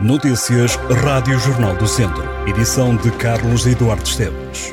Notícias Rádio Jornal do Centro. Edição de Carlos Eduardo Esteves.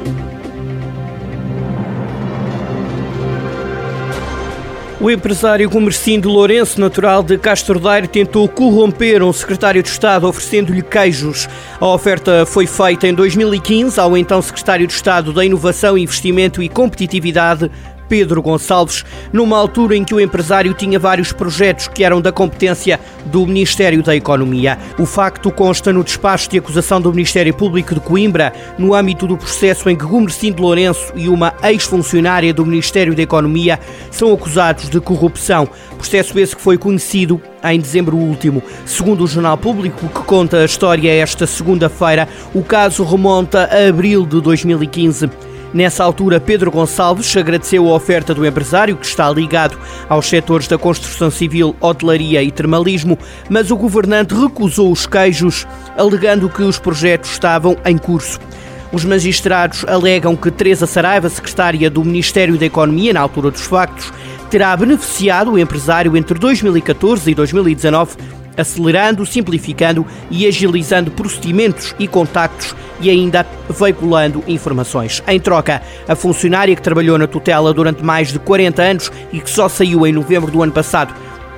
O empresário Comercindo Lourenço, natural de Castro Daire, tentou corromper um secretário de Estado oferecendo-lhe queijos. A oferta foi feita em 2015 ao então secretário de Estado da Inovação, Investimento e Competitividade, Pedro Gonçalves, numa altura em que o empresário tinha vários projetos que eram da competência do Ministério da Economia. O facto consta no despacho de acusação do Ministério Público de Coimbra, no âmbito do processo em que Gumercindo Lourenço e uma ex-funcionária do Ministério da Economia são acusados de corrupção. Processo esse que foi conhecido em dezembro último. Segundo o Jornal Público, que conta a história esta segunda-feira, o caso remonta a abril de 2015. Nessa altura, Pedro Gonçalves agradeceu a oferta do empresário, que está ligado aos setores da construção civil, hotelaria e termalismo, mas o governante recusou os queijos, alegando que os projetos estavam em curso. Os magistrados alegam que Teresa Saraiva, secretária do Ministério da Economia, na altura dos factos, terá beneficiado o empresário entre 2014 e 2019 acelerando, simplificando e agilizando procedimentos e contactos e ainda veiculando informações. Em troca, a funcionária que trabalhou na tutela durante mais de 40 anos e que só saiu em novembro do ano passado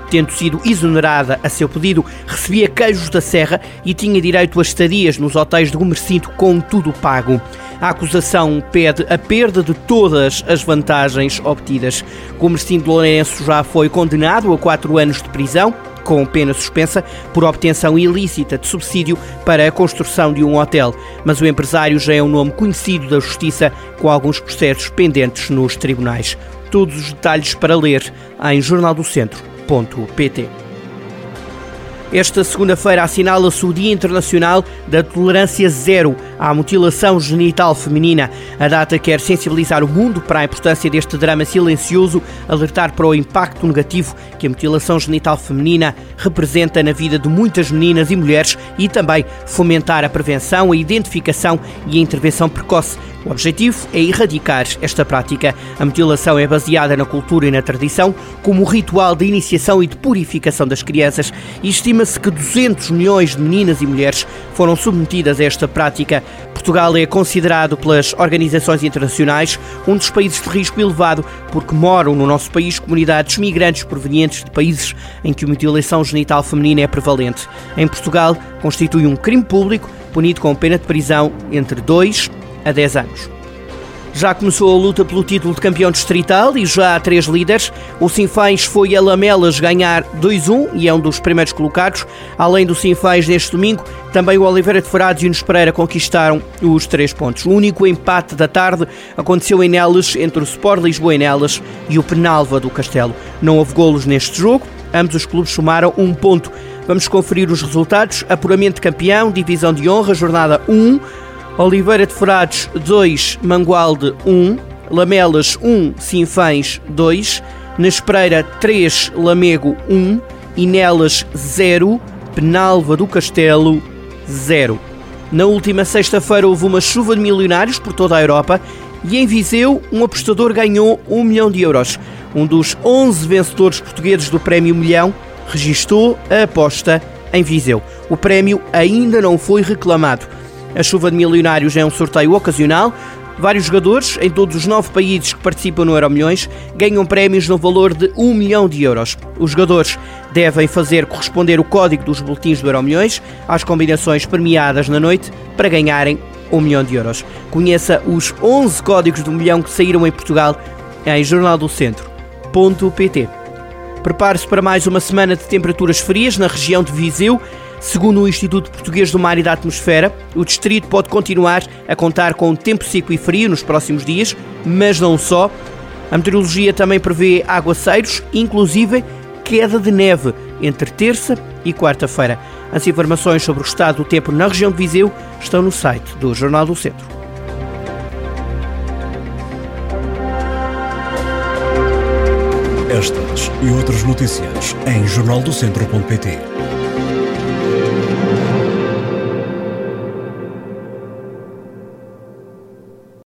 tendo sido exonerada a seu pedido, recebia queijos da serra e tinha direito a estadias nos hotéis de Gomercinto com tudo pago. A acusação pede a perda de todas as vantagens obtidas. Gomercinto Lourenço já foi condenado a quatro anos de prisão com pena suspensa por obtenção ilícita de subsídio para a construção de um hotel. Mas o empresário já é um nome conhecido da Justiça, com alguns processos pendentes nos tribunais. Todos os detalhes para ler em jornaldocentro.pt. Esta segunda-feira assinala-se o Dia Internacional da Tolerância Zero à Mutilação Genital Feminina. A data quer sensibilizar o mundo para a importância deste drama silencioso, alertar para o impacto negativo que a mutilação genital feminina representa na vida de muitas meninas e mulheres e também fomentar a prevenção, a identificação e a intervenção precoce o objetivo é erradicar esta prática. A mutilação é baseada na cultura e na tradição, como ritual de iniciação e de purificação das crianças, e estima-se que 200 milhões de meninas e mulheres foram submetidas a esta prática. Portugal é considerado pelas organizações internacionais um dos países de risco elevado, porque moram no nosso país comunidades migrantes provenientes de países em que a mutilação genital feminina é prevalente. Em Portugal, constitui um crime público punido com pena de prisão entre 2 a 10 anos. Já começou a luta pelo título de campeão distrital e já há três líderes. O Sinfãs foi a Lamelas ganhar 2-1 e é um dos primeiros colocados. Além do Sinfãs neste domingo, também o Oliveira de Frades e o Nunes Pereira conquistaram os três pontos. O único empate da tarde aconteceu em Nelas entre o Sport Lisboa e Nelas e o Penalva do Castelo. Não houve golos neste jogo, ambos os clubes somaram um ponto. Vamos conferir os resultados. Apuramento de campeão, divisão de honra, jornada 1. Oliveira de Frades 2, Mangualde 1, Lamelas 1, Sinfãs 2, Nespreira 3, Lamego 1, Inelas 0, Penalva do Castelo 0. Na última sexta-feira houve uma chuva de milionários por toda a Europa e em Viseu um apostador ganhou 1 milhão de euros. Um dos 11 vencedores portugueses do Prémio Milhão registou a aposta em Viseu. O prémio ainda não foi reclamado. A chuva de milionários é um sorteio ocasional. Vários jogadores, em todos os nove países que participam no Euromilhões, ganham prémios no valor de 1 milhão de euros. Os jogadores devem fazer corresponder o código dos boletins do Euromilhões às combinações premiadas na noite para ganharem 1 milhão de euros. Conheça os 11 códigos do milhão que saíram em Portugal em jornaldocentro.pt. Prepare-se para mais uma semana de temperaturas frias na região de Viseu. Segundo o Instituto Português do Mar e da Atmosfera, o distrito pode continuar a contar com tempo seco e frio nos próximos dias, mas não só. A meteorologia também prevê aguaceiros, inclusive queda de neve entre terça e quarta-feira. As informações sobre o estado do tempo na região de Viseu estão no site do Jornal do Centro. Estas e outras notícias em jornaldocentro.pt.